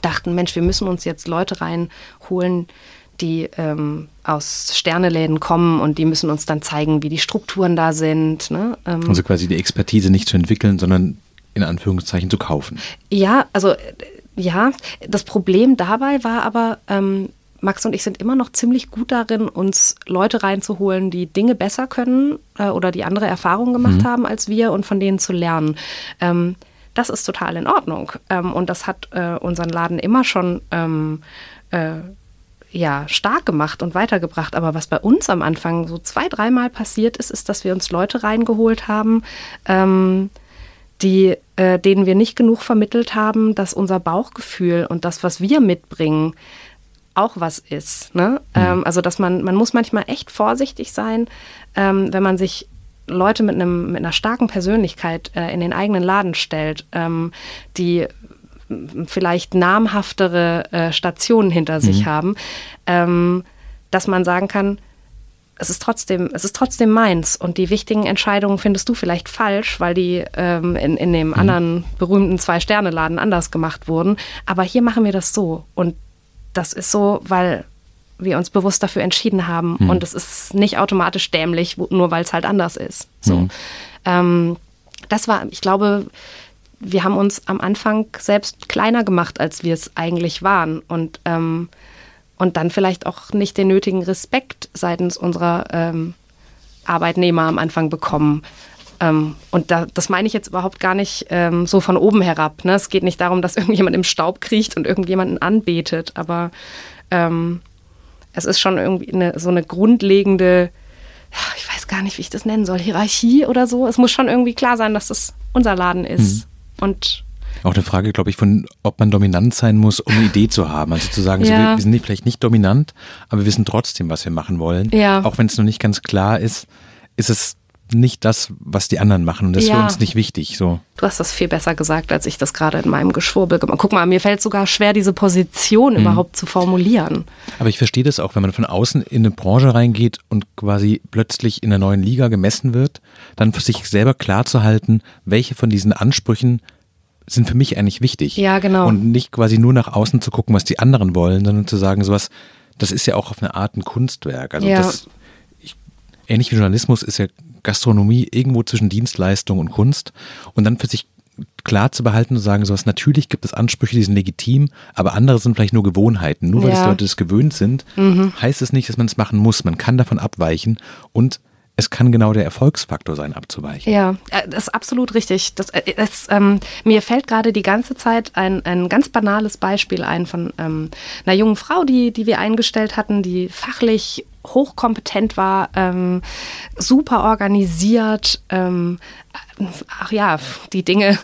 dachten, Mensch, wir müssen uns jetzt Leute reinholen, die ähm, aus Sterneläden kommen und die müssen uns dann zeigen, wie die Strukturen da sind. Ne? Ähm, also quasi die Expertise nicht zu entwickeln, sondern in Anführungszeichen zu kaufen. Ja, also äh, ja, das Problem dabei war aber, ähm, Max und ich sind immer noch ziemlich gut darin, uns Leute reinzuholen, die Dinge besser können äh, oder die andere Erfahrungen gemacht mhm. haben als wir und von denen zu lernen. Ähm, das ist total in Ordnung. Ähm, und das hat äh, unseren Laden immer schon ähm, äh, ja, stark gemacht und weitergebracht. Aber was bei uns am Anfang so zwei, dreimal passiert ist, ist, dass wir uns Leute reingeholt haben, ähm, die, äh, denen wir nicht genug vermittelt haben, dass unser Bauchgefühl und das, was wir mitbringen, auch was ist. Ne? Mhm. Ähm, also, dass man, man muss manchmal echt vorsichtig sein, ähm, wenn man sich Leute mit, einem, mit einer starken Persönlichkeit äh, in den eigenen Laden stellt, ähm, die vielleicht namhaftere äh, Stationen hinter sich mhm. haben, ähm, dass man sagen kann, es ist trotzdem, es ist trotzdem meins und die wichtigen Entscheidungen findest du vielleicht falsch, weil die ähm, in, in dem mhm. anderen berühmten Zwei-Sterne-Laden anders gemacht wurden. Aber hier machen wir das so und das ist so, weil wir uns bewusst dafür entschieden haben mhm. und es ist nicht automatisch dämlich, nur weil es halt anders ist. So. Mhm. Ähm, das war, ich glaube, wir haben uns am Anfang selbst kleiner gemacht, als wir es eigentlich waren. Und, ähm, und dann vielleicht auch nicht den nötigen Respekt seitens unserer ähm, Arbeitnehmer am Anfang bekommen. Ähm, und da, das meine ich jetzt überhaupt gar nicht ähm, so von oben herab. Ne? Es geht nicht darum, dass irgendjemand im Staub kriecht und irgendjemanden anbetet, aber ähm, es ist schon irgendwie eine, so eine grundlegende, ich weiß gar nicht, wie ich das nennen soll, Hierarchie oder so. Es muss schon irgendwie klar sein, dass das unser Laden ist. Und auch eine Frage, glaube ich, von, ob man dominant sein muss, um eine Idee zu haben. Also zu sagen, ja. wir, wir, sind nicht, vielleicht nicht dominant, aber wir wissen trotzdem, was wir machen wollen. Ja. Auch wenn es noch nicht ganz klar ist, ist es nicht das, was die anderen machen. Und das ist ja. für uns nicht wichtig. So. Du hast das viel besser gesagt, als ich das gerade in meinem Geschwurbel gemacht habe. Guck mal, mir fällt sogar schwer, diese Position mhm. überhaupt zu formulieren. Aber ich verstehe das auch, wenn man von außen in eine Branche reingeht und quasi plötzlich in einer neuen Liga gemessen wird, dann für sich selber klar zu halten, welche von diesen Ansprüchen sind für mich eigentlich wichtig. Ja, genau. Und nicht quasi nur nach außen zu gucken, was die anderen wollen, sondern zu sagen, sowas, das ist ja auch auf eine Art ein Kunstwerk. Also Ja. das, ich, ähnlich wie Journalismus ist ja Gastronomie irgendwo zwischen Dienstleistung und Kunst und dann für sich klar zu behalten und zu sagen, sowas, natürlich gibt es Ansprüche, die sind legitim, aber andere sind vielleicht nur Gewohnheiten. Nur weil Ja. es Leute das gewöhnt sind, heißt es nicht, dass man es machen muss. Man kann davon abweichen und es kann genau der Erfolgsfaktor sein, abzuweichen. Ja, äh, das ist absolut richtig. Das, äh, das, ähm, mir fällt gerade die ganze Zeit ein, ein ganz banales Beispiel ein von ähm, einer jungen Frau, die, die wir eingestellt hatten, die fachlich hochkompetent war, ähm, super organisiert. Ähm, ach ja, die Dinge,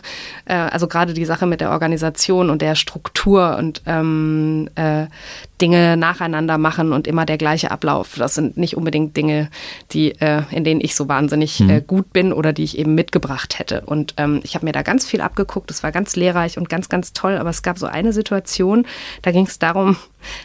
äh, also gerade die Sache mit der Organisation und der Struktur und ähm, äh, Dinge nacheinander machen und immer der gleiche Ablauf. Das sind nicht unbedingt Dinge, die, äh, in denen ich so wahnsinnig äh, gut bin oder die ich eben mitgebracht hätte. Und ähm, ich habe mir da ganz viel abgeguckt. Es war ganz lehrreich und ganz, ganz toll. Aber es gab so eine Situation, da ging es darum,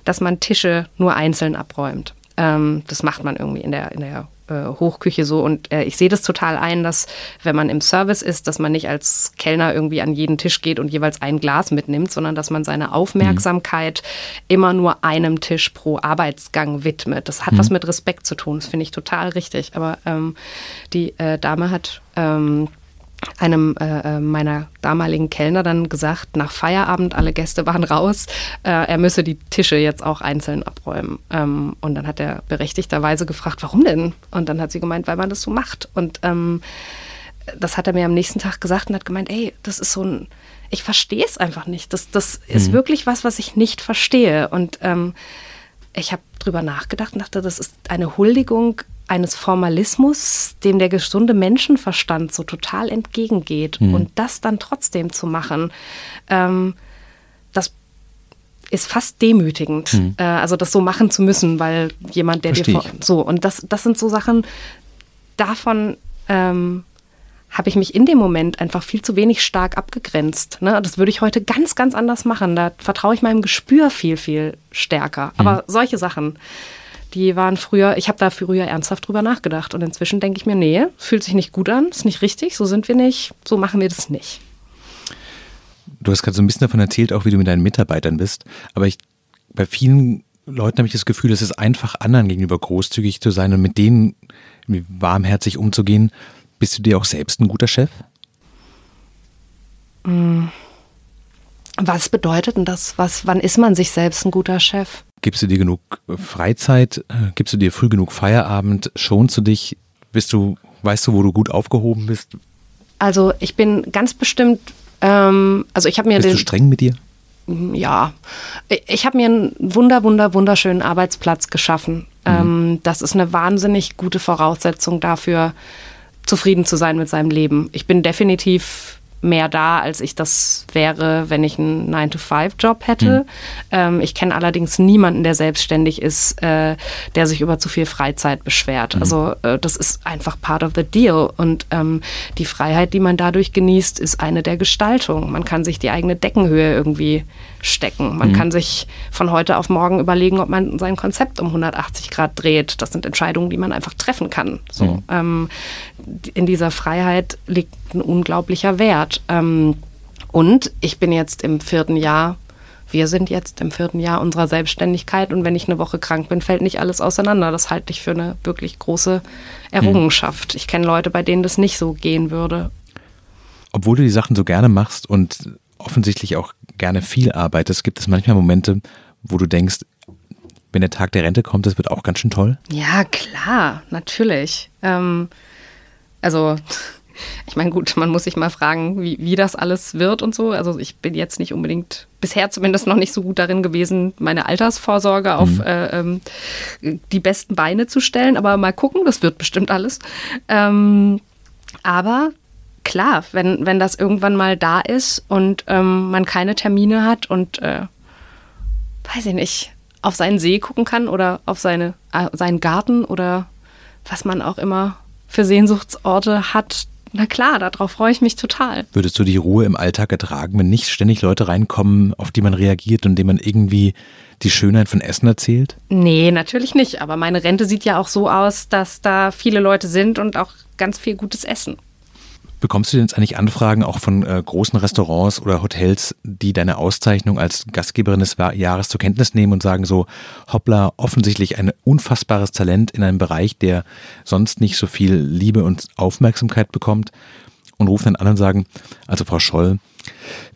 dass man Tische nur einzeln abräumt. Ähm, das macht man irgendwie in der, in der äh, Hochküche so. Und äh, ich sehe das total ein, dass wenn man im Service ist, dass man nicht als Kellner irgendwie an jeden Tisch geht und jeweils ein Glas mitnimmt, sondern dass man seine Aufmerksamkeit immer nur einem Tisch pro Arbeitsgang widmet. Das hat was mit Respekt zu tun. Das finde ich total richtig. Aber ähm, die äh, Dame hat ähm, einem äh, äh, meiner damaligen Kellner dann gesagt, nach Feierabend, alle Gäste waren raus, äh, er müsse die Tische jetzt auch einzeln abräumen. Ähm, und dann hat er berechtigterweise gefragt, warum denn? Und dann hat sie gemeint, weil man das so macht. Und ähm, das hat er mir am nächsten Tag gesagt und hat gemeint, ey, das ist so ein, ich verstehe es einfach nicht. Das, das ist wirklich was, was ich nicht verstehe. Und ähm, ich habe drüber nachgedacht und dachte, das ist eine Huldigung eines Formalismus, dem der gesunde Menschenverstand so total entgegengeht. Und das dann trotzdem zu machen, ähm, das ist fast demütigend. Äh, also das so machen zu müssen, weil jemand, der Versteh dir vor, so und das, das sind so Sachen, davon ähm, habe ich mich in dem Moment einfach viel zu wenig stark abgegrenzt. Ne? Das würde ich heute ganz, ganz anders machen. Da vertraue ich meinem Gespür viel, viel stärker. Aber solche Sachen, die waren früher, ich habe da früher ernsthaft drüber nachgedacht. Und inzwischen denke ich mir, nee, fühlt sich nicht gut an, ist nicht richtig, so sind wir nicht, so machen wir das nicht. Du hast gerade so ein bisschen davon erzählt, auch wie du mit deinen Mitarbeitern bist. Aber ich, bei vielen Leuten habe ich das Gefühl, es ist einfach anderen gegenüber großzügig zu sein und mit denen warmherzig umzugehen. Bist du dir auch selbst ein guter Chef? Was bedeutet denn das? Was, wann ist man sich selbst ein guter Chef? Gibst du dir genug Freizeit? Äh, Gibst du dir früh genug Feierabend? Schonst du dich? Bist du, weißt du, wo du gut aufgehoben bist? Also ich bin ganz bestimmt, ähm, also ich habe mir Bist du streng mit dir? ja, ich habe mir einen wunder, wunder, wunderschönen Arbeitsplatz geschaffen. Ähm, das ist eine wahnsinnig gute Voraussetzung dafür, zufrieden zu sein mit seinem Leben. Ich bin definitiv mehr da, als ich das wäre, wenn ich einen 9-to-5-Job hätte. Ähm, ich kenne allerdings niemanden, der selbstständig ist, äh, der sich über zu viel Freizeit beschwert. Also äh, das ist einfach part of the deal. Und ähm, die Freiheit, die man dadurch genießt, ist eine der Gestaltung. Man kann sich die eigene Deckenhöhe irgendwie stecken. Man kann sich von heute auf morgen überlegen, ob man sein Konzept um 180 Grad dreht. Das sind Entscheidungen, die man einfach treffen kann. So, ähm, in dieser Freiheit liegt ein unglaublicher Wert. Ähm, und ich bin jetzt im vierten Jahr, wir sind jetzt im vierten Jahr unserer Selbstständigkeit und wenn ich eine Woche krank bin, fällt nicht alles auseinander. Das halte ich für eine wirklich große Errungenschaft. Ich kenne Leute, bei denen das nicht so gehen würde. Obwohl du die Sachen so gerne machst und offensichtlich auch gerne viel arbeitest, gibt es manchmal Momente, wo du denkst, wenn der Tag der Rente kommt, das wird auch ganz schön toll. Ja, klar, natürlich. Ähm, also, ich meine, gut, man muss sich mal fragen, wie, wie das alles wird und so. Also ich bin jetzt nicht unbedingt, bisher zumindest noch nicht so gut darin gewesen, meine Altersvorsorge auf äh, ähm, die besten Beine zu stellen. Aber mal gucken, das wird bestimmt alles. Ähm, aber klar, wenn, wenn das irgendwann mal da ist und ähm, man keine Termine hat und äh, weiß ich nicht, auf seinen See gucken kann oder auf seine, äh, seinen Garten oder was man auch immer für Sehnsuchtsorte hat. Na klar, darauf freue ich mich total. Würdest du die Ruhe im Alltag ertragen, wenn nicht ständig Leute reinkommen, auf die man reagiert und denen man irgendwie die Schönheit von Essen erzählt? Nee, natürlich nicht. Aber meine Rente sieht ja auch so aus, dass da viele Leute sind und auch ganz viel gutes Essen. Bekommst du denn jetzt eigentlich Anfragen auch von äh, großen Restaurants oder Hotels, die deine Auszeichnung als Gastgeberin des Jahres zur Kenntnis nehmen und sagen so, hoppla, offensichtlich ein unfassbares Talent in einem Bereich, der sonst nicht so viel Liebe und Aufmerksamkeit bekommt und rufen dann an und sagen, also Frau Scholl,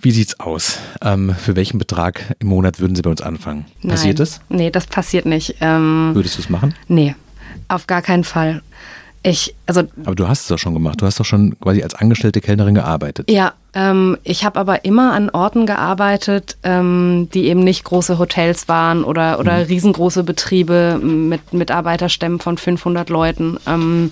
wie sieht's aus? Ähm, für welchen Betrag im Monat würden Sie bei uns anfangen? Nein. Passiert das? Nee, das passiert nicht. Ähm, Würdest du es machen? nee, auf gar keinen Fall. Ich, also Aber du hast es doch schon gemacht. Du hast doch schon quasi als angestellte Kellnerin gearbeitet. Ja, ähm, ich habe aber immer an Orten gearbeitet, ähm, die eben nicht große Hotels waren oder, oder Mhm. riesengroße Betriebe mit Mitarbeiterstämmen von 500 Leuten. Ähm,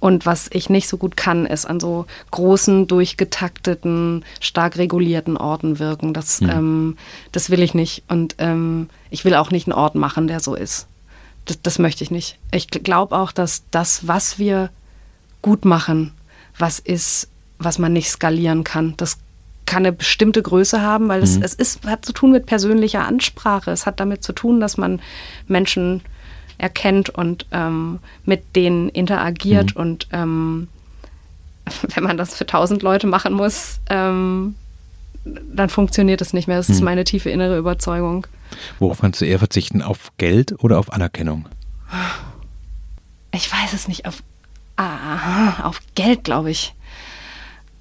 und was ich nicht so gut kann, ist an so großen, durchgetakteten, stark regulierten Orten wirken. Das, ähm, das will ich nicht. Und ähm, ich will auch nicht einen Ort machen, der so ist. Das, das möchte ich nicht. Ich glaube auch, dass das, was wir gut machen, was ist, was man nicht skalieren kann. Das kann eine bestimmte Größe haben, weil es, es ist, hat zu tun mit persönlicher Ansprache. Es hat damit zu tun, dass man Menschen erkennt und ähm, mit denen interagiert. Und ähm, wenn man das für tausend Leute machen muss, ähm, dann funktioniert es nicht mehr. Das ist meine tiefe innere Überzeugung. Worauf kannst du eher verzichten? Auf Geld oder auf Anerkennung? Ich weiß es nicht, auf, ah, auf Geld, glaube ich.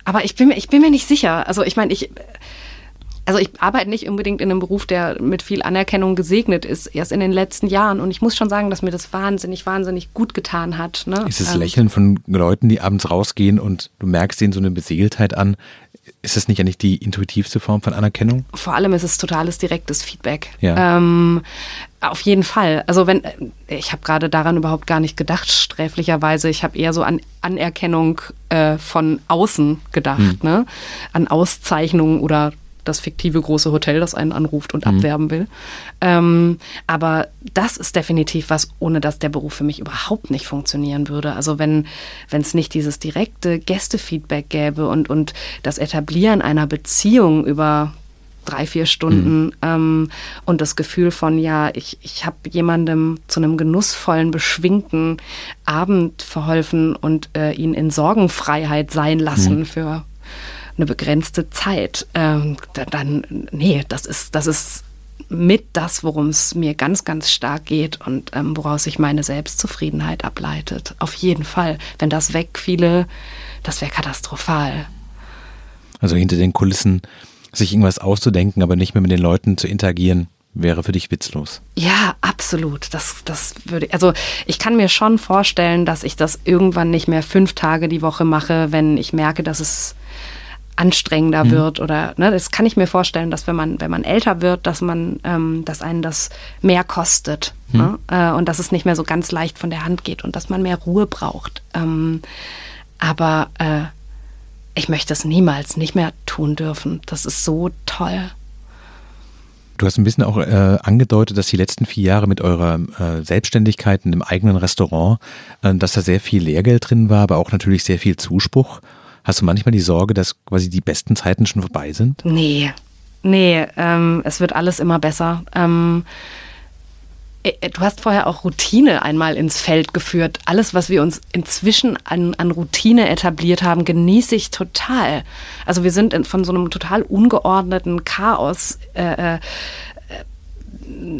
Aber ich bin, ich bin mir nicht sicher. Also ich meine, ich, also ich arbeite nicht unbedingt in einem Beruf, der mit viel Anerkennung gesegnet ist, erst in den letzten Jahren. Und ich muss schon sagen, dass mir das wahnsinnig, wahnsinnig gut getan hat. Ne? Ist das Ähm, Lächeln von Leuten, die abends rausgehen und du merkst ihnen so eine Beseeltheit an? Ist das nicht eigentlich die intuitivste Form von Anerkennung? vor allem ist es totales direktes Feedback. Ja. Ähm, auf jeden Fall. Also wenn ich habe gerade daran überhaupt gar nicht gedacht, sträflicherweise. Ich habe eher so an Anerkennung äh, von außen gedacht, ne? An Auszeichnungen oder das fiktive große Hotel, das einen anruft und abwerben will. Ähm, aber das ist definitiv was, ohne dass der Beruf für mich überhaupt nicht funktionieren würde. Also wenn es nicht dieses direkte Gästefeedback gäbe und, und das Etablieren einer Beziehung über drei, vier Stunden ähm, und das Gefühl von, ja, ich, ich habe jemandem zu einem genussvollen, beschwingten Abend verholfen und äh, ihn in Sorgenfreiheit sein lassen für eine begrenzte Zeit, ähm, da- dann, nee, das ist, das ist mit das, worum es mir ganz, ganz stark geht und ähm, woraus sich meine Selbstzufriedenheit ableitet. Auf jeden Fall. Wenn das wegfiele, das wäre katastrophal. Also hinter den Kulissen sich irgendwas auszudenken, aber nicht mehr mit den Leuten zu interagieren, wäre für dich witzlos. Ja, absolut. Das, das würde, also ich kann mir schon vorstellen, dass ich das irgendwann nicht mehr fünf Tage die Woche mache, wenn ich merke, dass es anstrengender wird oder ne, das kann ich mir vorstellen, dass wenn man wenn man älter wird, dass man ähm, dass einen das mehr kostet ne? äh, und dass es nicht mehr so ganz leicht von der Hand geht und dass man mehr Ruhe braucht. Ähm, aber äh, ich möchte es niemals nicht mehr tun dürfen. Das ist so toll. Du hast ein bisschen auch äh, angedeutet, dass die letzten vier Jahre mit eurer äh, Selbstständigkeit in dem eigenen Restaurant, äh, dass da sehr viel Lehrgeld drin war, aber auch natürlich sehr viel Zuspruch. Hast du manchmal die Sorge, dass quasi die besten Zeiten schon vorbei sind? Nee, nee, ähm, es wird alles immer besser. Ähm, äh, du hast vorher auch Routine einmal ins Feld geführt. Alles, was wir uns inzwischen an, an Routine etabliert haben, genieße ich total. Also wir sind in, von so einem total ungeordneten Chaos. Äh, äh,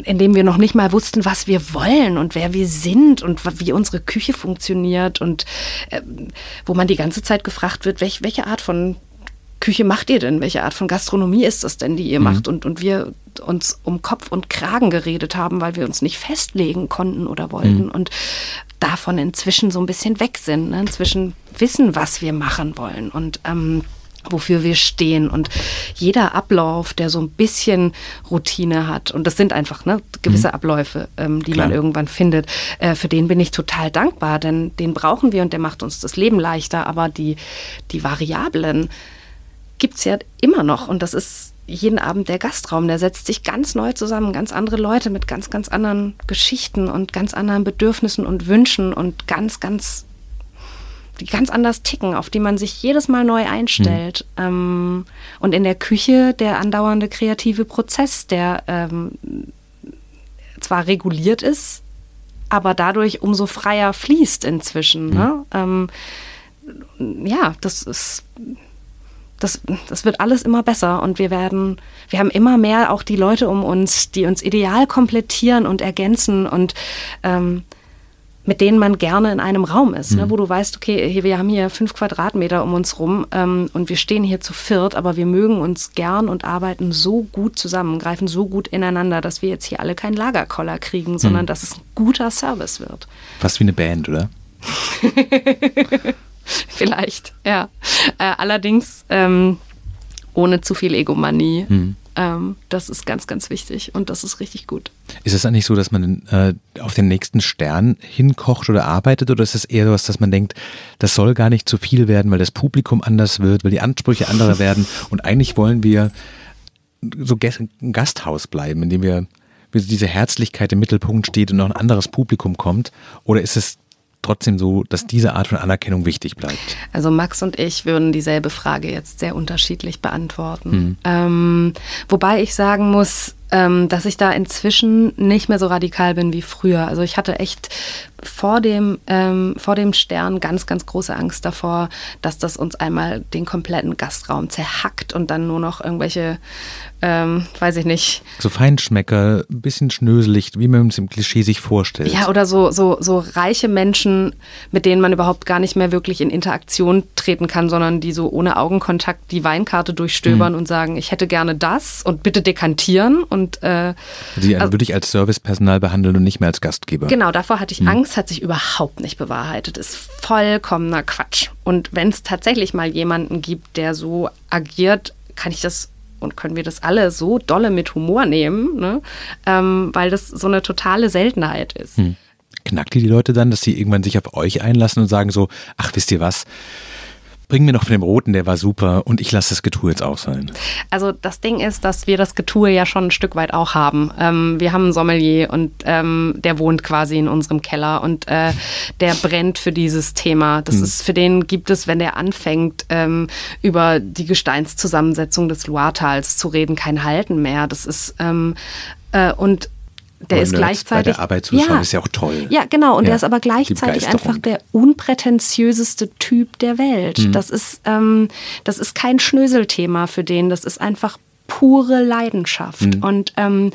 in dem wir noch nicht mal wussten, was wir wollen und wer wir sind und wie unsere Küche funktioniert und ähm, wo man die ganze Zeit gefragt wird, welch, welche Art von Küche macht ihr denn? Welche Art von Gastronomie ist das denn, die ihr macht? Und, und wir uns um Kopf und Kragen geredet haben, weil wir uns nicht festlegen konnten oder wollten und davon inzwischen so ein bisschen weg sind. Ne? Inzwischen wissen, was wir machen wollen und ähm, wofür wir stehen. Und jeder Ablauf, der so ein bisschen Routine hat und das sind einfach ne, gewisse Abläufe, ähm, die Klar. man irgendwann findet, äh, für den bin ich total dankbar, denn den brauchen wir und der macht uns das Leben leichter, aber die, die Variablen gibt's ja immer noch. Und das ist jeden Abend der Gastraum, der setzt sich ganz neu zusammen, ganz andere Leute mit ganz, ganz anderen Geschichten und ganz anderen Bedürfnissen und Wünschen und ganz, ganz die ganz anders ticken, auf die man sich jedes Mal neu einstellt. Ähm, und in der Küche der andauernde kreative Prozess, der ähm, zwar reguliert ist, aber dadurch umso freier fließt inzwischen. Ne? Ähm, ja, das ist das, das wird alles immer besser und wir werden, wir haben immer mehr auch die Leute um uns, die uns ideal komplettieren und ergänzen und ähm, mit denen man gerne in einem Raum ist, mhm. ne, wo du weißt, okay, wir haben hier fünf Quadratmeter um uns rum ähm, und wir stehen hier zu viert, aber wir mögen uns gern und arbeiten so gut zusammen, greifen so gut ineinander, dass wir jetzt hier alle keinen Lagerkoller kriegen, sondern mhm. dass es ein guter Service wird. Fast wie eine Band, oder? Vielleicht, ja. Äh, allerdings ähm, ohne zu viel Egomanie. Mhm. Ähm, das ist ganz, ganz wichtig und das ist richtig gut. Ist es eigentlich so, dass man äh, auf den nächsten Stern hinkocht oder arbeitet oder ist es eher so, dass man denkt, das soll gar nicht zu viel werden, weil das Publikum anders wird, weil die Ansprüche andere werden und eigentlich wollen wir so ein Gasthaus bleiben, in dem wir diese Herzlichkeit im Mittelpunkt steht und noch ein anderes Publikum kommt? Oder ist es trotzdem so, dass diese Art von Anerkennung wichtig bleibt? Also Max und ich würden dieselbe Frage jetzt sehr unterschiedlich beantworten. Mhm. Ähm, wobei ich sagen muss, ähm, dass ich da inzwischen nicht mehr so radikal bin wie früher. Also ich hatte echt vor dem, ähm, vor dem Stern ganz, ganz große Angst davor, dass das uns einmal den kompletten Gastraum zerhackt und dann nur noch irgendwelche, ähm, weiß ich nicht. So Feinschmecker, ein bisschen schnöselig, wie man es im Klischee sich vorstellt. Ja, oder so, so, so reiche Menschen, mit denen man überhaupt gar nicht mehr wirklich in Interaktion treten kann, sondern die so ohne Augenkontakt die Weinkarte durchstöbern mhm. und sagen, ich hätte gerne das und bitte dekantieren und und äh, Sie also, würde ich als Servicepersonal behandeln und nicht mehr als Gastgeber. Genau, davor hatte ich mhm. Angst, hat sich überhaupt nicht bewahrheitet. Ist vollkommener Quatsch. Und wenn es tatsächlich mal jemanden gibt, der so agiert, kann ich das und können wir das alle so dolle mit Humor nehmen, ne? ähm, weil das so eine totale Seltenheit ist. Hm. Knackt ihr die Leute dann, dass sie irgendwann sich auf euch einlassen und sagen so, ach wisst ihr was, Bring mir noch von dem Roten, der war super und ich lasse das Getue jetzt auch sein. Also das Ding ist, dass wir das Getue ja schon ein Stück weit auch haben. Ähm, wir haben einen Sommelier und ähm, der wohnt quasi in unserem Keller und äh, der brennt für dieses Thema. Das hm. ist, für den gibt es, wenn der anfängt, ähm, über die Gesteinszusammensetzung des Loiretals zu reden, kein Halten mehr. Das ist ähm, äh, und der aber ist gleichzeitig. Bei der Arbeit zuschauen ja, ist ja auch toll. Ja, genau. Und ja, der ist aber gleichzeitig einfach der unprätentiöseste Typ der Welt. Mhm. Das, ist, ähm, das ist kein Schnöselthema für den. Das ist einfach pure Leidenschaft. Mhm. Und ähm,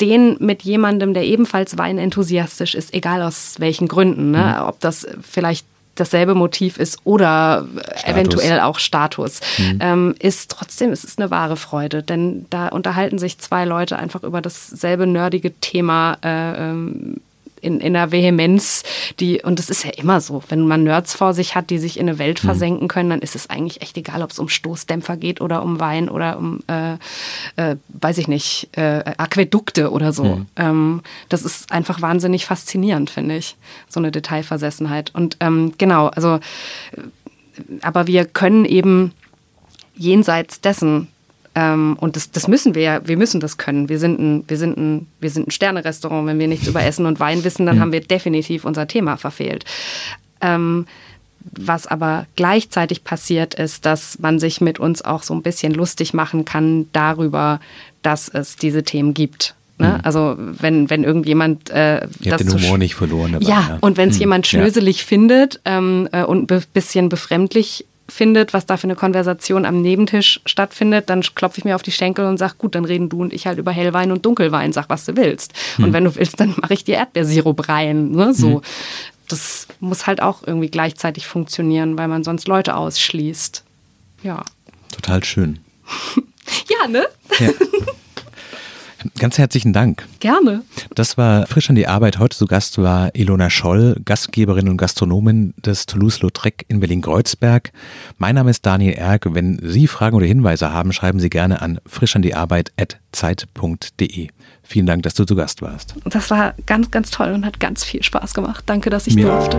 den mit jemandem, der ebenfalls weinenthusiastisch ist, egal aus welchen Gründen, ne? Mhm. ob das vielleicht dasselbe Motiv ist oder Status. eventuell auch Status, mhm. ähm, ist trotzdem, es ist eine wahre Freude, denn da unterhalten sich zwei Leute einfach über dasselbe nerdige Thema. Äh, ähm, in, in einer Vehemenz, die, und das ist ja immer so, wenn man Nerds vor sich hat, die sich in eine Welt mhm. versenken können, dann ist es eigentlich echt egal, ob es um Stoßdämpfer geht oder um Wein oder um, äh, äh, weiß ich nicht, äh, Aquädukte oder so. Mhm. Ähm, das ist einfach wahnsinnig faszinierend, finde ich, so eine Detailversessenheit. Und ähm, genau, also, äh, aber wir können eben jenseits dessen ähm, und das, das müssen wir ja, wir müssen das können. Wir sind ein, wir sind ein, wir sind ein Sterne-Restaurant. Wenn wir nichts über Essen und Wein wissen, dann mhm. haben wir definitiv unser Thema verfehlt. Ähm, was aber gleichzeitig passiert ist, dass man sich mit uns auch so ein bisschen lustig machen kann darüber, dass es diese Themen gibt. Ne? Mhm. Also wenn, wenn irgendjemand äh, Ihr das den Humor nicht verloren. Dabei, ja, ja, und wenn es mhm. jemand schnöselig ja. findet ähm, äh, und ein bisschen befremdlich findet, was da für eine Konversation am Nebentisch stattfindet, dann klopfe ich mir auf die Schenkel und sage, gut, dann reden du und ich halt über Hellwein und Dunkelwein, sag, was du willst. Hm. Und wenn du willst, dann mache ich dir Erdbeersirup rein. Ne? So. Hm. Das muss halt auch irgendwie gleichzeitig funktionieren, weil man sonst Leute ausschließt. Ja. Total schön. ja, ne? Ja. Ganz herzlichen Dank. Gerne. Das war frisch an die Arbeit. Heute zu Gast war Ilona Scholl, Gastgeberin und Gastronomin des Toulouse-Lautrec in Berlin-Kreuzberg. Mein Name ist Daniel Erk. Wenn Sie Fragen oder Hinweise haben, schreiben Sie gerne an frischandiarbeit.zeit.de. Vielen Dank, dass du zu Gast warst. Das war ganz, ganz toll und hat ganz viel Spaß gemacht. Danke, dass ich Mir durfte.